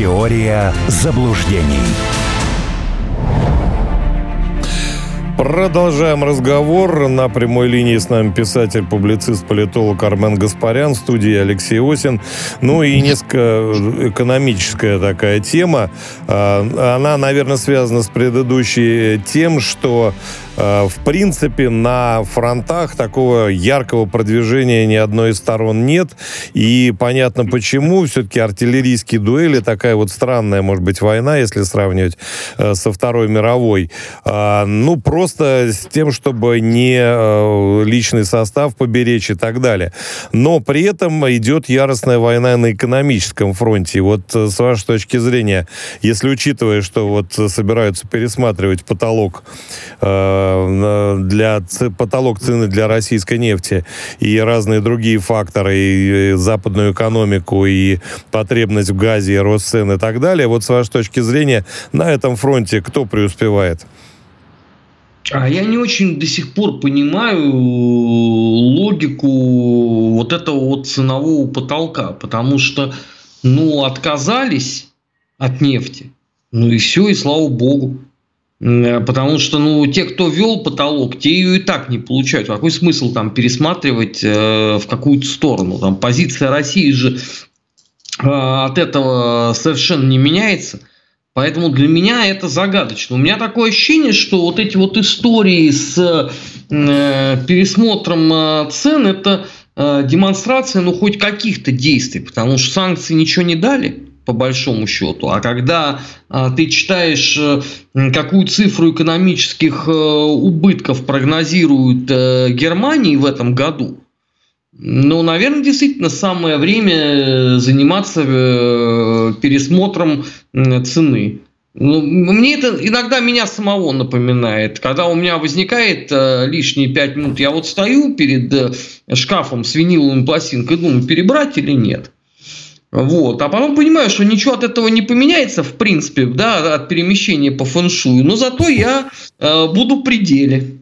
Теория заблуждений. Продолжаем разговор. На прямой линии с нами писатель, публицист, политолог Армен Гаспарян, в студии Алексей Осин. Ну и несколько экономическая такая тема. А, она, наверное, связана с предыдущей тем, что Э, в принципе, на фронтах такого яркого продвижения ни одной из сторон нет. И понятно почему. Все-таки артиллерийские дуэли, такая вот странная, может быть, война, если сравнивать э, со Второй мировой. А, ну, просто с тем, чтобы не э, личный состав поберечь и так далее. Но при этом идет яростная война на экономическом фронте. Вот с вашей точки зрения, если учитывая, что вот собираются пересматривать потолок Э, для потолок цены для российской нефти и разные другие факторы, и западную экономику, и потребность в газе, и рост цен и так далее. Вот с вашей точки зрения, на этом фронте кто преуспевает? А я не очень до сих пор понимаю логику вот этого вот ценового потолка, потому что, ну, отказались от нефти, ну и все, и слава богу. Э, потому что, ну, те, кто вел потолок, те ее и так не получают. Какой смысл там пересматривать э, в какую-то сторону? Там позиция России же э, от этого совершенно не меняется. Поэтому для меня это загадочно. У меня такое ощущение, что вот эти вот истории с э, пересмотром э, цен это э, демонстрация, ну, хоть каких-то действий, потому что санкции ничего не дали по большому счету. А когда а, ты читаешь, а, какую цифру экономических а, убытков прогнозирует а, Германии в этом году, ну, наверное, действительно самое время заниматься пересмотром цены. Ну, мне это иногда меня самого напоминает. Когда у меня возникает э, лишние пять минут, я вот стою перед э, шкафом с виниловым пластинкой думаю, перебрать или нет. Вот. А потом понимаю, что ничего от этого не поменяется, в принципе, да, от перемещения по фэншую. Но зато я э, буду в пределе.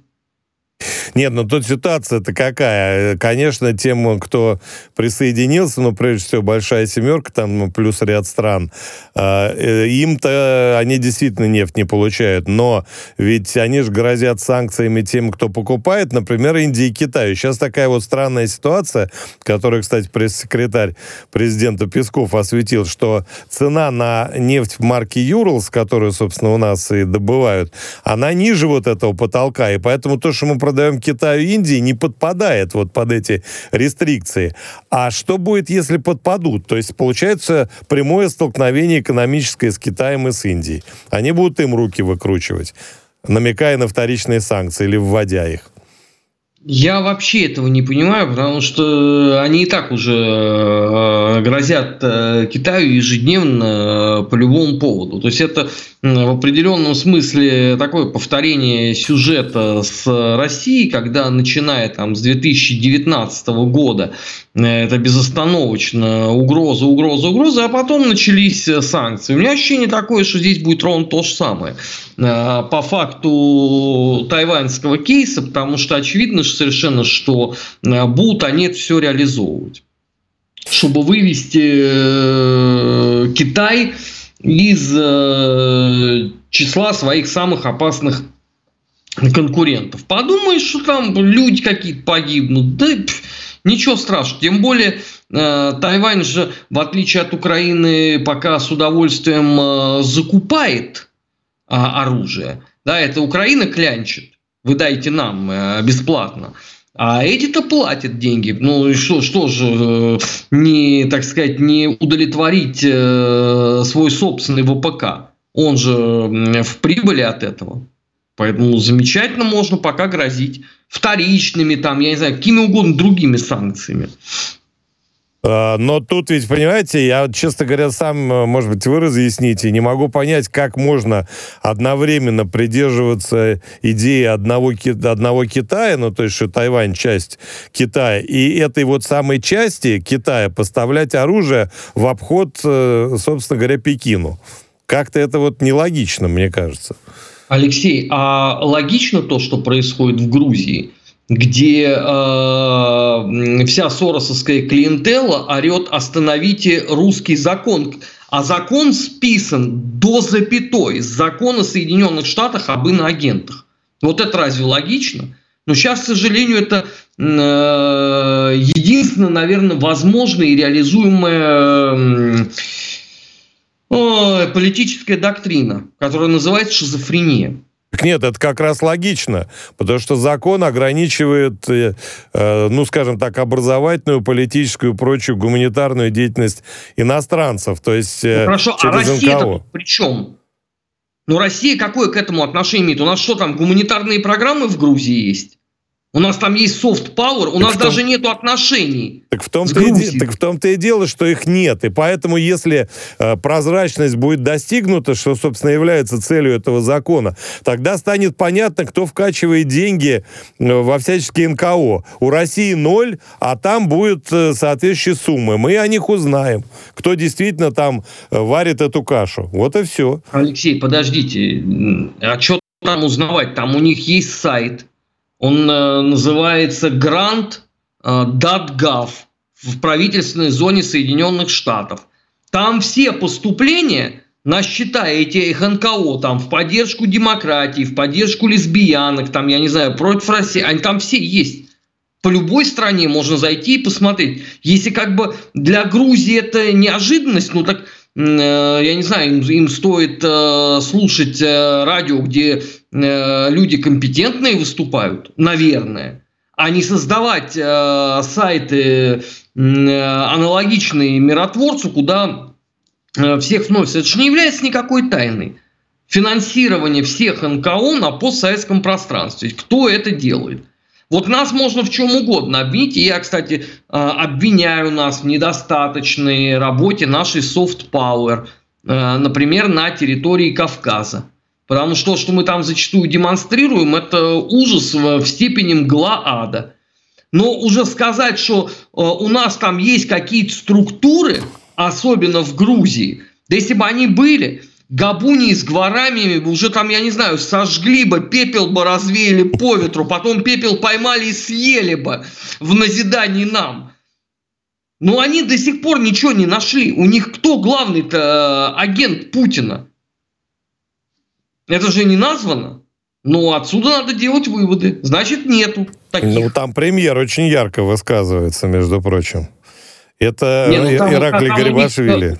Нет, ну тут ситуация-то какая? Конечно, тем, кто присоединился, ну, прежде всего, большая семерка, там ну, плюс ряд стран, а, э, им-то они действительно нефть не получают, но ведь они же грозят санкциями тем, кто покупает, например, Индии и Китаю. Сейчас такая вот странная ситуация, которую, кстати, пресс-секретарь президента Песков осветил, что цена на нефть марки Юрлс, которую, собственно, у нас и добывают, она ниже вот этого потолка, и поэтому то, что мы продаем Китаю и Индии, не подпадает вот под эти рестрикции. А что будет, если подпадут? То есть получается прямое столкновение экономическое с Китаем и с Индией. Они будут им руки выкручивать, намекая на вторичные санкции или вводя их. Я вообще этого не понимаю, потому что они и так уже э, грозят э, Китаю ежедневно э, по любому поводу. То есть это в определенном смысле такое повторение сюжета с Россией, когда начиная там с 2019 года это безостановочно угроза, угроза, угроза, а потом начались санкции. У меня ощущение такое, что здесь будет ровно то же самое по факту тайваньского кейса, потому что очевидно совершенно, что будут они это все реализовывать чтобы вывести э, Китай из э, числа своих самых опасных конкурентов. Подумаешь, что там люди какие-то погибнут. Да пф, ничего страшного. Тем более э, Тайвань же, в отличие от Украины, пока с удовольствием э, закупает э, оружие. Да, это Украина клянчит. Вы дайте нам э, бесплатно. А эти-то платят деньги. Ну и что, что же, э, не, так сказать, не удовлетворить э, свой собственный ВПК? Он же в прибыли от этого. Поэтому замечательно можно пока грозить вторичными, там, я не знаю, какими угодно другими санкциями. А, но тут ведь, понимаете, я, честно говоря, сам, э, может быть, вы разъясните, не могу понять, как можно одновременно придерживаться идеи одного, одного Китая, ну, то есть, что Тайвань часть Китая, и этой вот самой части Китая поставлять оружие в обход, э, собственно говоря, Пекину. Как-то это вот нелогично, мне кажется. Алексей, а логично то, что происходит в Грузии? Где э, вся соросовская клиентела орет «остановите русский закон». А закон списан до запятой с закона Соединенных Штатов об иноагентах. Вот это разве логично? Но сейчас, к сожалению, это э, единственное, наверное, возможное и реализуемое э, политическая доктрина, которая называется шизофрения. Нет, это как раз логично, потому что закон ограничивает, э, э, ну, скажем так, образовательную, политическую, прочую гуманитарную деятельность иностранцев, то есть э, ну, Хорошо, а Россия при чем? Ну, Россия какое к этому отношение имеет? У нас что там, гуманитарные программы в Грузии есть? У нас там есть soft power, у так нас том, даже нет отношений. Так в том-то и, так в том-то и дело, что их нет. И поэтому, если э, прозрачность будет достигнута, что, собственно, является целью этого закона, тогда станет понятно, кто вкачивает деньги э, во всяческие НКО. У России ноль, а там будет э, соответствующие суммы. Мы о них узнаем, кто действительно там э, варит эту кашу. Вот и все. Алексей, подождите. А что там узнавать? Там у них есть сайт, он э, называется grant.gov в правительственной зоне Соединенных Штатов. Там все поступления на счета этих НКО, там, в поддержку демократии, в поддержку лесбиянок, там, я не знаю, против России, они там все есть. По любой стране можно зайти и посмотреть. Если как бы для Грузии это неожиданность, ну так Э, я не знаю, им, им стоит э, слушать э, радио, где э, люди компетентные выступают, наверное, а не создавать э, сайты э, аналогичные миротворцу, куда э, всех вносят. Это же не является никакой тайной. Финансирование всех НКО на постсоветском пространстве. Кто это делает? Вот нас можно в чем угодно обвинить. И я, кстати, а, обвиняю нас в недостаточной работе нашей soft power, а, например, на территории Кавказа. Потому что то, что мы там зачастую демонстрируем, это ужас в степени мгла ада. Но уже сказать, что а, у нас там есть какие-то структуры, особенно в Грузии, да если бы они были, Габуни с гварами уже там, я не знаю, сожгли бы, пепел бы развеяли по ветру, потом пепел поймали и съели бы в назидании нам. Но они до сих пор ничего не нашли. У них кто главный-то э, агент Путина? Это же не названо. Но отсюда надо делать выводы. Значит, нету таких. Ну, там премьер очень ярко высказывается, между прочим. Это не, ну, там, Ираклий Гарибашвили.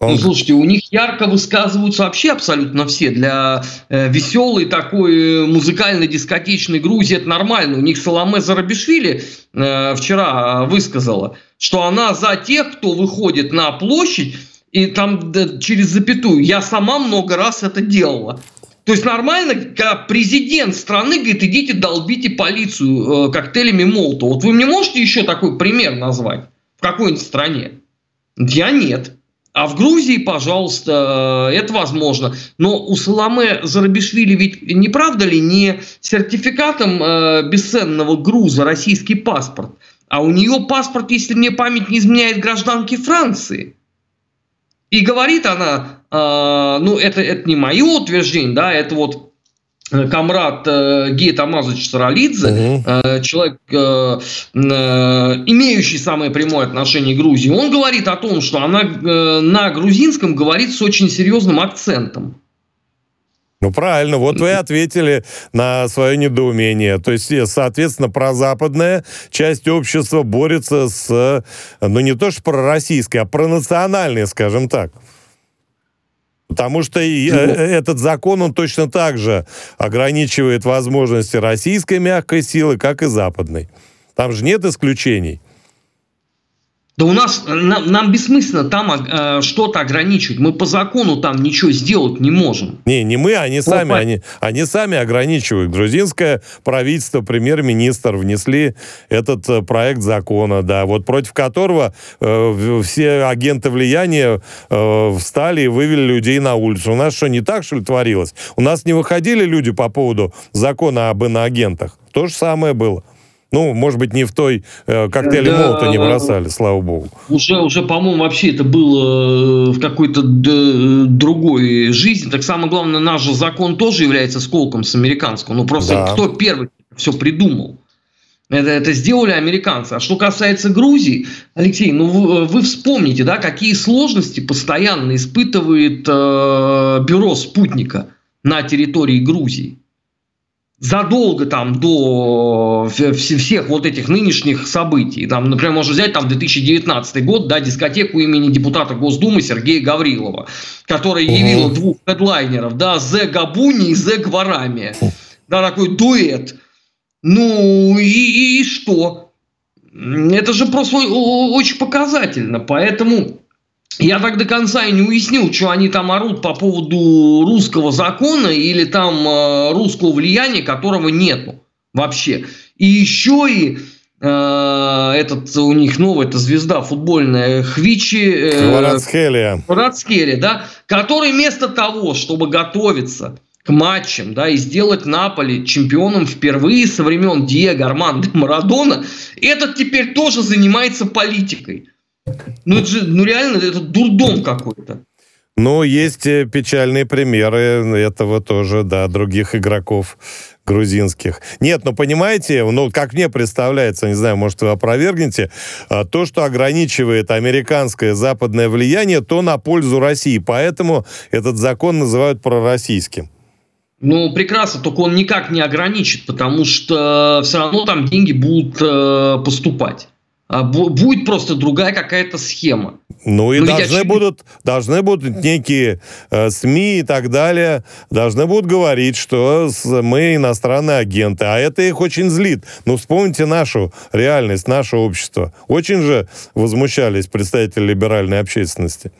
Он... Ну, слушайте, у них ярко высказываются вообще абсолютно все. Для э, веселой такой э, музыкально-дискотечной Грузии это нормально. У них Соломе Зарабишвили э, вчера высказала, что она за тех, кто выходит на площадь, и там да, через запятую. Я сама много раз это делала. То есть нормально, когда президент страны говорит, идите долбите полицию э, коктейлями Молотова. Вот вы мне можете еще такой пример назвать в какой-нибудь стране? Я нет. А в Грузии, пожалуйста, э, это возможно. Но у Саламе Зарабишвили ведь не правда ли не сертификатом э, бесценного груза российский паспорт, а у нее паспорт, если мне память не изменяет, гражданки Франции. И говорит она, э, ну это, это не мое утверждение, да, это вот Э, комрад э, Гей Тамазович Саралидзе, угу. э, человек, э, э, имеющий самое прямое отношение к Грузии, он говорит о том, что она э, на грузинском говорит с очень серьезным акцентом. Ну, правильно, вот вы ответили на свое недоумение. То есть, э, соответственно, прозападная часть общества борется с, ну, не то что пророссийской, а пронациональной, скажем так. Потому что и, э, этот закон, он точно так же ограничивает возможности российской мягкой силы, как и западной. Там же нет исключений. Да у нас, нам, нам бессмысленно там э, что-то ограничивать. Мы по закону там ничего сделать не можем. Не, не мы, они сами, по... они, они сами ограничивают. Грузинское правительство, премьер-министр внесли этот э, проект закона, да, вот против которого э, все агенты влияния э, встали и вывели людей на улицу. У нас что, не так, что ли, творилось? У нас не выходили люди по поводу закона об иноагентах? То же самое было. Ну, может быть, не в той э, коктейле да, молота не бросали, слава богу. Уже, уже, по-моему, вообще это было э, в какой-то другой жизни. Так самое главное, наш же закон тоже является сколком с американского. Ну, просто да. кто первый все придумал? Это, это сделали американцы. А что касается Грузии, Алексей, ну вы, вы вспомните, да, какие сложности постоянно испытывает э, бюро спутника на территории Грузии. Задолго там до всех вот этих нынешних событий. Там, например, можно взять там 2019 год, да, дискотеку имени депутата Госдумы Сергея Гаврилова, которая явила угу. двух хедлайнеров, да, Зе Габуни и Зе Гварами. Да, такой дуэт – ну и, и что? Это же просто очень показательно. Поэтому я так до конца и не уяснил, что они там орут по поводу русского закона или там э, русского влияния, которого нету вообще. И еще и э, этот у них новая эта звезда футбольная Хвичи э, Кварацхелия. Кварацхелия, да, который вместо того, чтобы готовиться к матчам, да, и сделать Наполи чемпионом впервые со времен Диего Армандо Марадона, этот теперь тоже занимается политикой. Ну, это же, ну реально, это дурдом какой-то. Ну, есть э, печальные примеры этого тоже, да, других игроков грузинских. Нет, ну понимаете, ну как мне представляется, не знаю, может вы опровергнете, а, то, что ограничивает американское западное влияние, то на пользу России. Поэтому этот закон называют пророссийским. Ну, прекрасно, только он никак не ограничит, потому что все равно там деньги будут э, поступать. А будет просто другая какая-то схема. Ну и Но должны, очевид... будут, должны будут некие э, СМИ и так далее, должны будут говорить, что мы иностранные агенты, а это их очень злит. Ну вспомните нашу реальность, наше общество. Очень же возмущались представители либеральной общественности.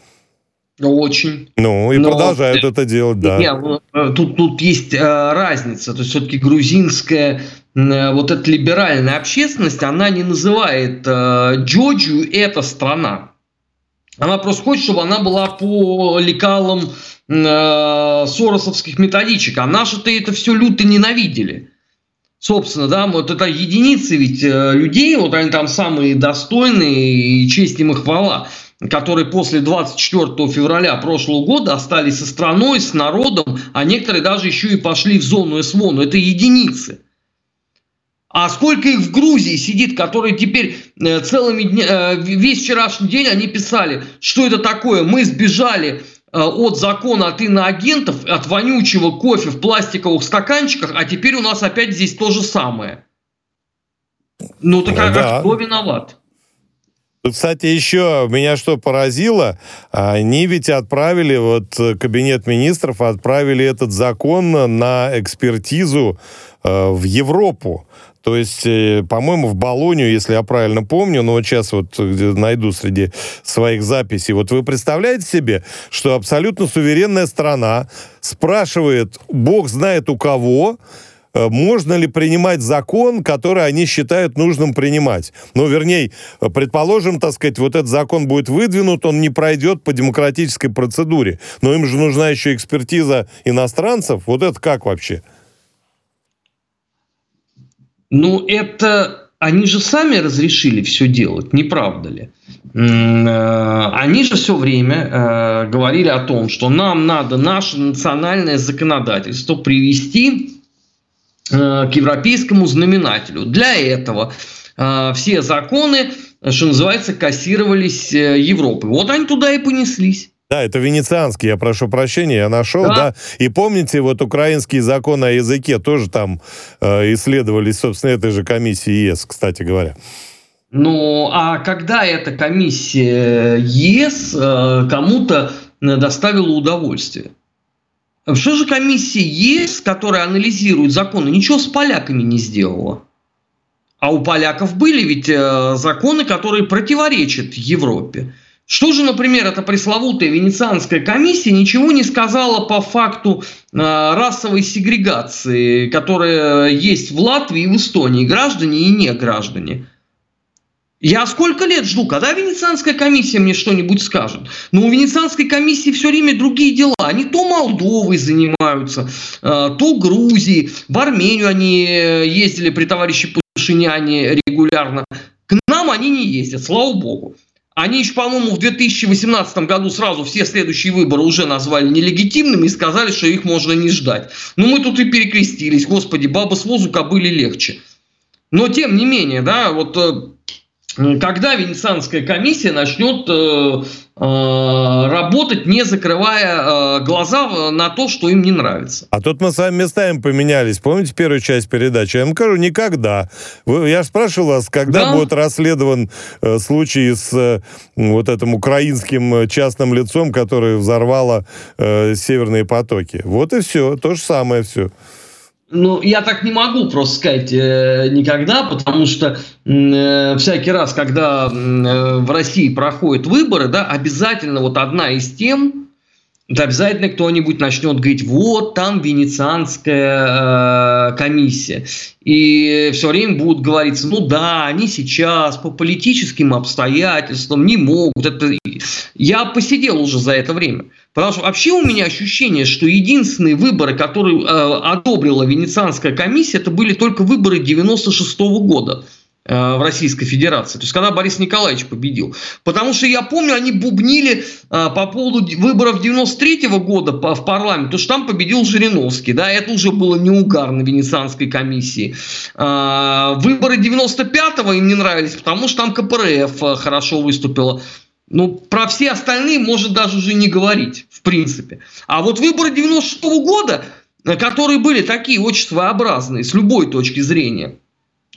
Очень. Ну, и Но, продолжают это делать, да. Нет, ну, э, тут, тут есть э, разница. То есть, все-таки грузинская э, вот эта либеральная общественность, она не называет э, Джорджию это страна. Она просто хочет, чтобы она была по лекалам э, соросовских методичек. А наши-то это все люто ненавидели. Собственно, да, вот это единицы ведь э, людей, вот они там самые достойные, и честь им и хвала которые после 24 февраля прошлого года остались со страной, с народом, а некоторые даже еще и пошли в зону СВО. Но это единицы. А сколько их в Грузии сидит, которые теперь э, целыми дня, э, весь вчерашний день они писали, что это такое, мы сбежали э, от закона от иноагентов, от вонючего кофе в пластиковых стаканчиках, а теперь у нас опять здесь то же самое. Ну так а да. кто виноват? Кстати, еще меня что поразило, они ведь отправили, вот кабинет министров отправили этот закон на экспертизу э, в Европу. То есть, э, по-моему, в Болонию, если я правильно помню, но вот сейчас вот найду среди своих записей. Вот вы представляете себе, что абсолютно суверенная страна спрашивает, бог знает у кого, Э, можно ли принимать закон, который они считают нужным принимать. Ну, вернее, предположим, так сказать, вот этот закон будет выдвинут, он не пройдет по демократической процедуре. Но им же нужна еще экспертиза иностранцев. Вот это как вообще? Ну, это они же сами разрешили все делать, не правда ли? Э, они же все время э, говорили о том, что нам надо наше национальное законодательство привести Э, к европейскому знаменателю. Для этого все законы, что называется, кассировались Европой. Вот они туда и понеслись. Да, это венецианский, я прошу прощения, я нашел, да. да. И помните, вот украинские законы о языке тоже там э, исследовались, собственно, этой же комиссии ЕС, кстати говоря. Ну, а когда эта комиссия ЕС э, кому-то доставила удовольствие? Что же комиссия ЕС, которая анализирует законы, ничего с поляками не сделала? А у поляков были ведь э, законы, которые противоречат Европе. Что же, например, эта пресловутая Венецианская комиссия ничего не сказала по факту э, расовой сегрегации, которая есть в Латвии и в Эстонии, граждане и не граждане. Я сколько лет жду, когда Венецианская комиссия мне что-нибудь скажет. Но у Венецианской комиссии все время другие дела. Они то Молдовой занимаются, э, то Грузии. В Армению они ездили при товарище Пашиняне регулярно. К нам они не ездят, слава богу. Они еще, по-моему, в 2018 году сразу все следующие выборы уже назвали нелегитимными и сказали, что их можно не ждать. Но мы тут и перекрестились. Господи, баба с возу кобыли легче. Но тем не менее, да, вот когда Венецианская комиссия начнет э, э, работать, не закрывая э, глаза на то, что им не нравится. А тут мы с вами местами поменялись. Помните первую часть передачи? Я вам скажу, никогда. Вы, я спрашивал вас, когда да? будет расследован э, случай с э, вот этим украинским частным лицом, который взорвало э, северные потоки. Вот и все. То же самое все. Ну, я так не могу просто сказать э, никогда, потому что э, всякий раз, когда э, в России проходят выборы, да, обязательно вот одна из тем, это обязательно кто-нибудь начнет говорить, вот там венецианская э, комиссия. И все время будут говориться, ну да, они сейчас по политическим обстоятельствам не могут. Это... Я посидел уже за это время. Потому что вообще у меня ощущение, что единственные выборы, которые э, одобрила Венецианская комиссия, это были только выборы 96 -го года в Российской Федерации. То есть, когда Борис Николаевич победил. Потому что я помню, они бубнили э, по поводу выборов 93 -го года в парламент, потому что там победил Жириновский. Да, это уже было не угарно Венецианской комиссии. Э, выборы 95-го им не нравились, потому что там КПРФ э, хорошо выступила. Ну, про все остальные может даже уже не говорить, в принципе. А вот выборы 96 -го года, э, которые были такие очень своеобразные с любой точки зрения,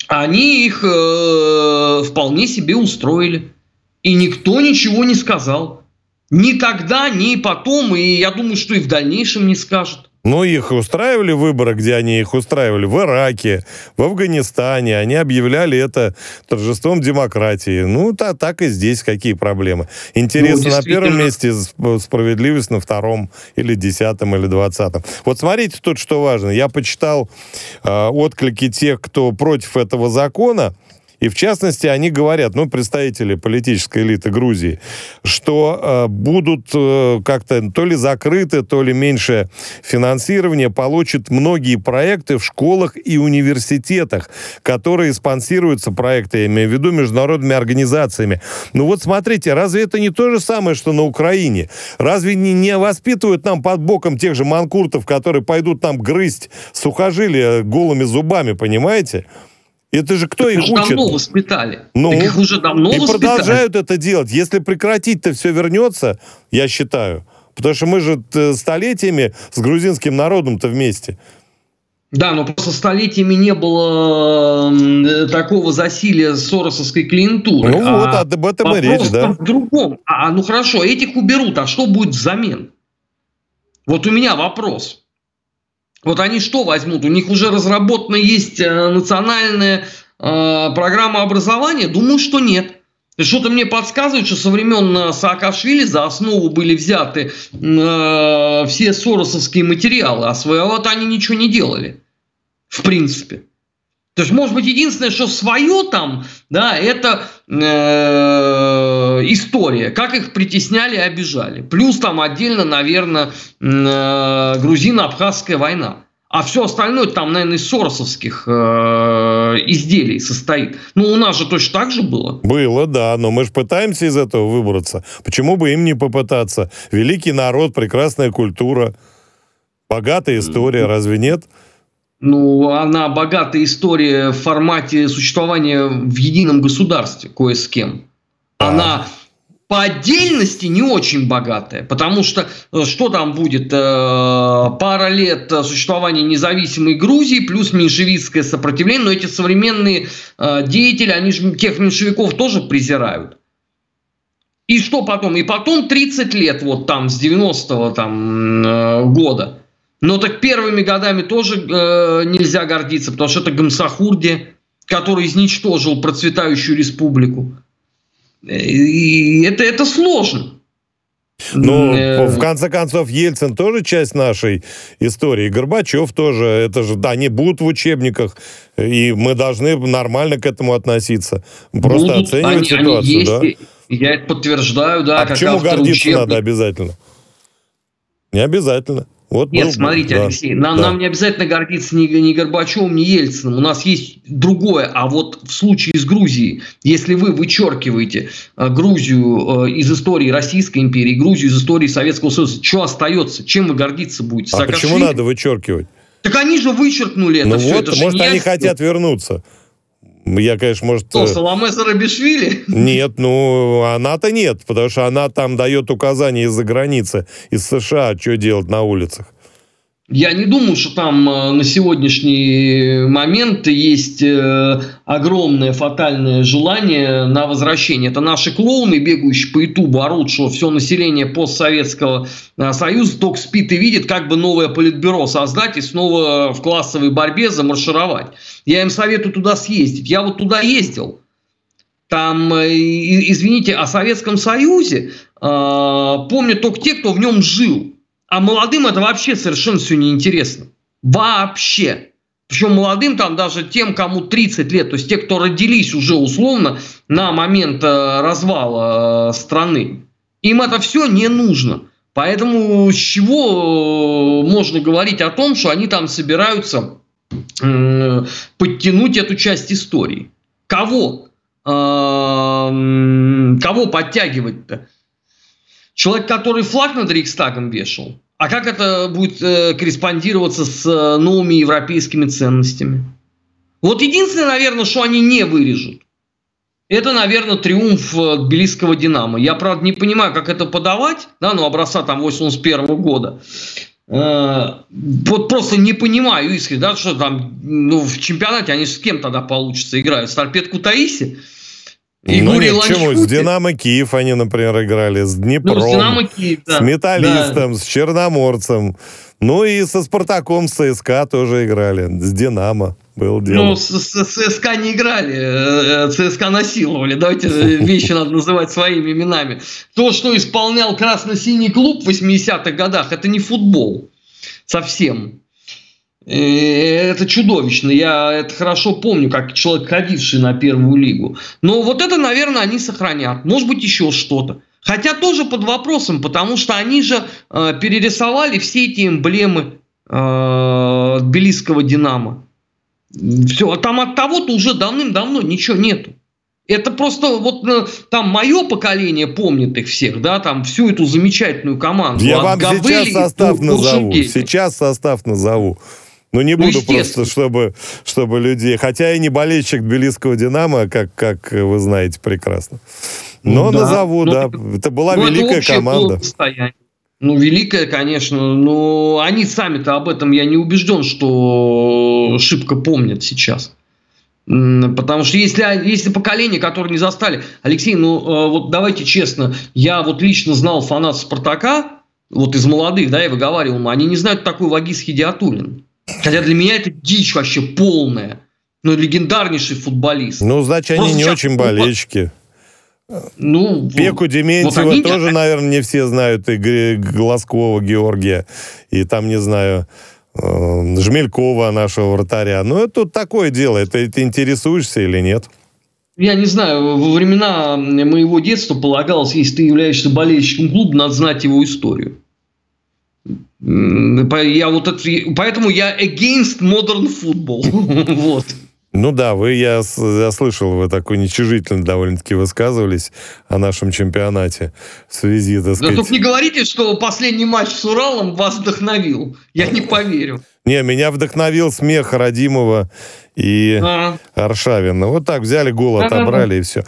они их э, вполне себе устроили. И никто ничего не сказал. Ни тогда, ни потом, и я думаю, что и в дальнейшем не скажет. Ну, их устраивали выборы, где они их устраивали? В Ираке, в Афганистане. Они объявляли это торжеством демократии. Ну, та, так и здесь какие проблемы. Интересно ну, на первом месте, справедливость на втором, или десятом, или двадцатом. Вот смотрите тут, что важно. Я почитал э, отклики тех, кто против этого закона. И в частности, они говорят, ну, представители политической элиты Грузии, что э, будут э, как-то то ли закрыты, то ли меньше финансирования получат многие проекты в школах и университетах, которые спонсируются проекты, я имею в виду международными организациями. Ну вот смотрите, разве это не то же самое, что на Украине? Разве не, не воспитывают нам под боком тех же манкуртов, которые пойдут нам грызть сухожилия голыми зубами, понимаете? Это же кто их, их учит? давно воспитали. Ну, так их уже давно и воспитали. продолжают это делать. Если прекратить-то все вернется, я считаю. Потому что мы же э, столетиями с грузинским народом-то вместе. Да, но просто столетиями не было э, такого засилия соросовской клиентуры. Ну а вот, а об этом и речь, да. в другом. А, ну хорошо, этих уберут, а что будет взамен? Вот у меня вопрос. Вот они что возьмут? У них уже разработана есть э, национальная э, программа образования? Думаю, что нет. Что-то мне подсказывает, что со времен э, Саакашвили за основу были взяты все соросовские материалы, а своего-то они ничего не делали. В принципе. То есть, может быть, единственное, что свое там, да, это история, как их притесняли и обижали. Плюс там отдельно, наверное, э, грузино-абхазская война. А все остальное там, наверное, из соросовских э, изделий состоит. Ну, у нас же точно так же было. Было, да, но мы же пытаемся из этого выбраться. Почему бы им не попытаться? Великий народ, прекрасная культура, богатая история, разве нет? Ну, она богатая история в формате существования в едином государстве кое с кем. Она по отдельности не очень богатая, потому что э, что там будет? Э, пара лет существования независимой Грузии плюс меньшевистское сопротивление, но эти современные э, деятели, они же тех меньшевиков тоже презирают. И что потом? И потом 30 лет вот там с 90-го там года – но так первыми годами тоже нельзя гордиться, потому что это Гамсахурди, который изничтожил процветающую республику. И это, это сложно. Ну, э, в конце концов, Ельцин тоже часть нашей истории. Горбачев тоже. Это же, да, они будут в учебниках, и мы должны нормально к этому относиться. Просто будут, оценивать они, ситуацию, они есть, да? Я это подтверждаю, да. А как почему гордиться учебник. надо обязательно? Не обязательно. Вот Нет, был, смотрите, да, Алексей, нам, да. нам не обязательно гордиться ни, ни Горбачевым, ни Ельциным. У нас есть другое. А вот в случае с Грузией, если вы вычеркиваете э, Грузию э, из истории Российской империи, Грузию из истории Советского Союза, что остается? Чем вы гордиться будете? А почему надо вычеркивать? Так они же вычеркнули это ну все. Вот, это может, они я... хотят вернуться. Я, конечно, может... Что, Соломе Зарабишвили? Нет, ну, она-то нет, потому что она там дает указания из-за границы, из США, что делать на улицах. Я не думаю, что там э, на сегодняшний момент есть э, огромное фатальное желание на возвращение. Это наши клоуны, бегающие по Ютубу, орут, что все население постсоветского э, союза только спит и видит, как бы новое политбюро создать и снова в классовой борьбе замаршировать. Я им советую туда съездить. Я вот туда ездил. Там, извините, о Советском Союзе помнят только те, кто в нем жил. А молодым это вообще совершенно все неинтересно. Вообще. Причем молодым там даже тем, кому 30 лет, то есть те, кто родились уже условно на момент э, развала э, страны. Им это все не нужно. Поэтому с чего э, можно говорить о том, что они там собираются подтянуть эту часть истории? Кого? Кого подтягивать-то? Человек, который флаг над Рейхстагом вешал? А как это будет э, корреспондироваться с э, новыми европейскими ценностями? Вот единственное, наверное, что они не вырежут, это, наверное, триумф э, тбилисского «Динамо». Я, правда, не понимаю, как это подавать, да, ну, образца там 81 -го года. Вот просто не понимаю искренне, да, что там, ну, в чемпионате они с кем тогда получится играть? С Торпедку Таиси? И ну почему? С «Динамо Киев» они, например, играли, с Днепром, ну, с, Динамо Киев, да. с «Металлистом», да. с «Черноморцем». Ну и со «Спартаком», с ЦСКА тоже играли, с «Динамо». Был дело. Ну, с, с, ЦСКА не играли, э, ЦСКА насиловали. Давайте вещи надо называть своими именами. То, что исполнял красно-синий клуб в 80-х годах, это не футбол. Совсем. Это чудовищно. Я это хорошо помню, как человек, ходивший на первую лигу. Но вот это, наверное, они сохранят. Может быть, еще что-то. Хотя тоже под вопросом, потому что они же э, перерисовали все эти эмблемы э, Тбилисского Динамо. Все, а там от того-то уже давным-давно ничего нету. Это просто вот э, там мое поколение помнит их всех, да, там всю эту замечательную команду. Я вам сейчас состав назову. Сейчас состав назову. Ну, не ну, буду просто, чтобы, чтобы людей... Хотя я не болельщик Тбилисского «Динамо», как, как вы знаете прекрасно. Но ну, назову, да. Ну, это была ну, великая это команда. Ну, великая, конечно. Но они сами-то об этом, я не убежден, что шибко помнят сейчас. Потому что если, если поколение, которое не застали... Алексей, ну э, вот давайте честно, я вот лично знал фанат «Спартака», вот из молодых, да, я выговаривал, они не знают такой Вагис Хидиатулин. Хотя для меня это дичь вообще полная. Ну, легендарнейший футболист. Ну, значит, Просто они не очень болельщики. Ну, Пеку Дементьева вот тоже, не... наверное, не все знают, и Глазкова Георгия, и там, не знаю, э, Жмелькова, нашего вратаря. Ну, это тут такое дело. Это ты интересуешься или нет? Я не знаю, во времена моего детства полагалось, если ты являешься болельщиком клуба, надо знать его историю. Я вот это, поэтому я against modern football. вот. Ну да, вы, я, я слышал, вы так уничижительно довольно-таки высказывались о нашем чемпионате в связи, так сказать... Да только не говорите, что последний матч с Уралом вас вдохновил. Я не поверю. Не, меня вдохновил смех Радимова и а. Аршавина. Вот так взяли гол, отобрали и все.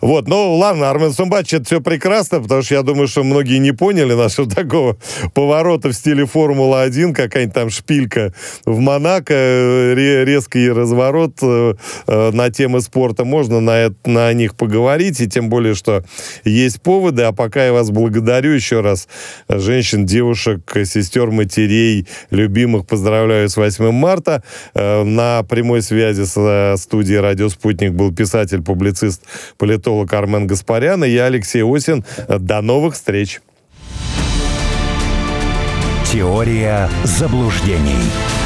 Вот, ну ладно, Армен Сумбач, это все прекрасно, потому что я думаю, что многие не поняли нашего такого поворота в стиле Формула-1, какая-нибудь там шпилька в Монако, резкий разворот э, э, на темы спорта. Можно на, это, на них поговорить, и тем более, что есть поводы. А пока я вас благодарю еще раз, женщин, девушек, сестер, матерей, любимых, поздравляю с 8 марта. Э, на прямой связи с студией «Радио Спутник» был писатель, публицист, политолог Армен Гаспарян и я, Алексей Осин. До новых встреч! Теория заблуждений.